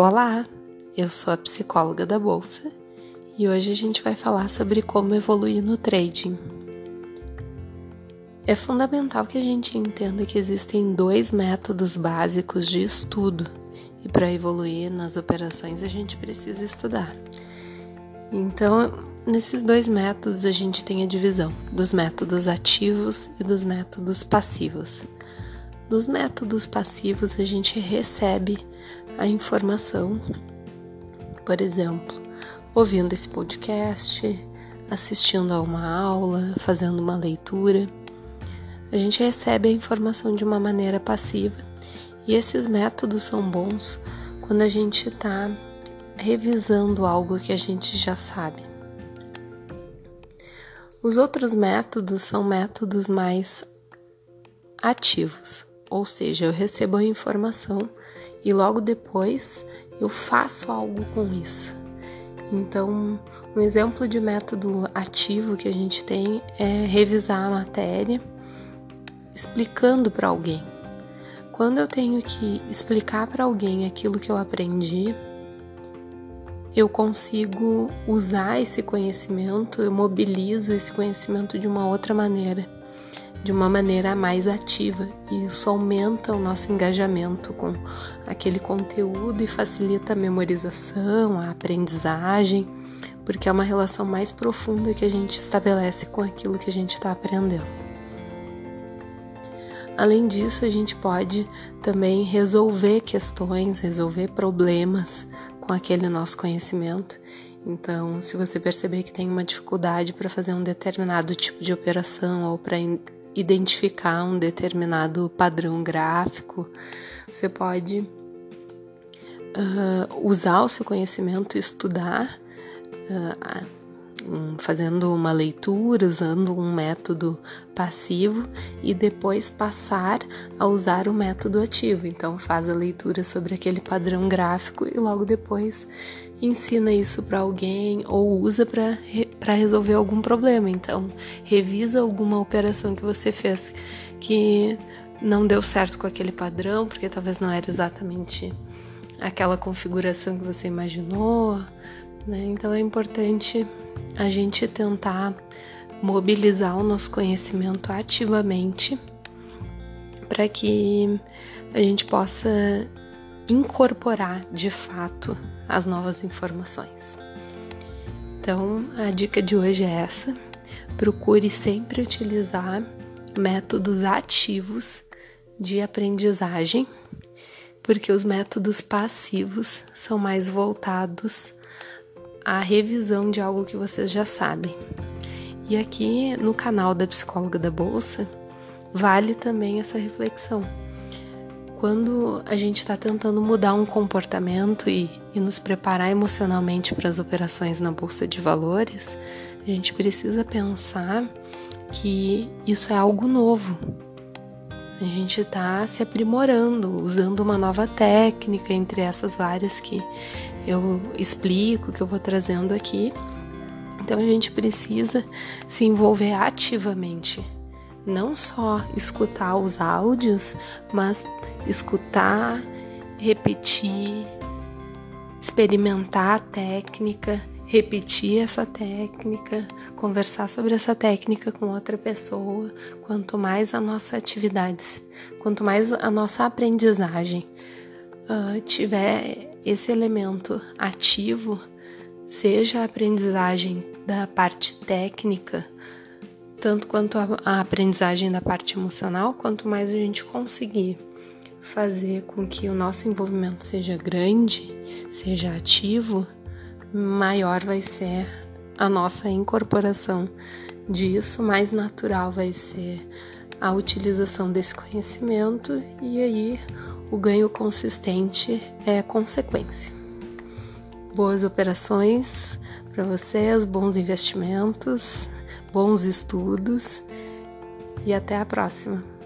Olá, eu sou a psicóloga da Bolsa e hoje a gente vai falar sobre como evoluir no trading. É fundamental que a gente entenda que existem dois métodos básicos de estudo e para evoluir nas operações a gente precisa estudar. Então, nesses dois métodos a gente tem a divisão dos métodos ativos e dos métodos passivos. Nos métodos passivos a gente recebe a informação, por exemplo, ouvindo esse podcast, assistindo a uma aula, fazendo uma leitura. A gente recebe a informação de uma maneira passiva e esses métodos são bons quando a gente está revisando algo que a gente já sabe. Os outros métodos são métodos mais ativos, ou seja, eu recebo a informação e logo depois eu faço algo com isso. Então, um exemplo de método ativo que a gente tem é revisar a matéria explicando para alguém. Quando eu tenho que explicar para alguém aquilo que eu aprendi, eu consigo usar esse conhecimento, eu mobilizo esse conhecimento de uma outra maneira de uma maneira mais ativa e isso aumenta o nosso engajamento com aquele conteúdo e facilita a memorização, a aprendizagem, porque é uma relação mais profunda que a gente estabelece com aquilo que a gente está aprendendo. Além disso, a gente pode também resolver questões, resolver problemas com aquele nosso conhecimento. Então, se você perceber que tem uma dificuldade para fazer um determinado tipo de operação ou para identificar um determinado padrão gráfico, você pode uh, usar o seu conhecimento, estudar, uh, fazendo uma leitura, usando um método passivo e depois passar a usar o método ativo. Então, faz a leitura sobre aquele padrão gráfico e logo depois ensina isso para alguém ou usa para resolver algum problema. Então, revisa alguma operação que você fez que não deu certo com aquele padrão, porque talvez não era exatamente aquela configuração que você imaginou. Né? Então, é importante a gente tentar mobilizar o nosso conhecimento ativamente para que a gente possa incorporar de fato as novas informações. Então, a dica de hoje é essa: procure sempre utilizar métodos ativos de aprendizagem, porque os métodos passivos são mais voltados à revisão de algo que vocês já sabem. E aqui no canal da Psicóloga da Bolsa, vale também essa reflexão quando a gente está tentando mudar um comportamento e, e nos preparar emocionalmente para as operações na bolsa de valores, a gente precisa pensar que isso é algo novo. A gente está se aprimorando, usando uma nova técnica entre essas várias que eu explico, que eu vou trazendo aqui. Então a gente precisa se envolver ativamente não só escutar os áudios, mas escutar, repetir, experimentar a técnica, repetir essa técnica, conversar sobre essa técnica com outra pessoa. Quanto mais a nossa atividade, quanto mais a nossa aprendizagem uh, tiver esse elemento ativo, seja a aprendizagem da parte técnica, tanto quanto a, a aprendizagem da parte emocional, quanto mais a gente conseguir fazer com que o nosso envolvimento seja grande, seja ativo, maior vai ser a nossa incorporação disso, mais natural vai ser a utilização desse conhecimento e aí o ganho consistente é consequência. Boas operações para vocês, bons investimentos bons estudos e até a próxima!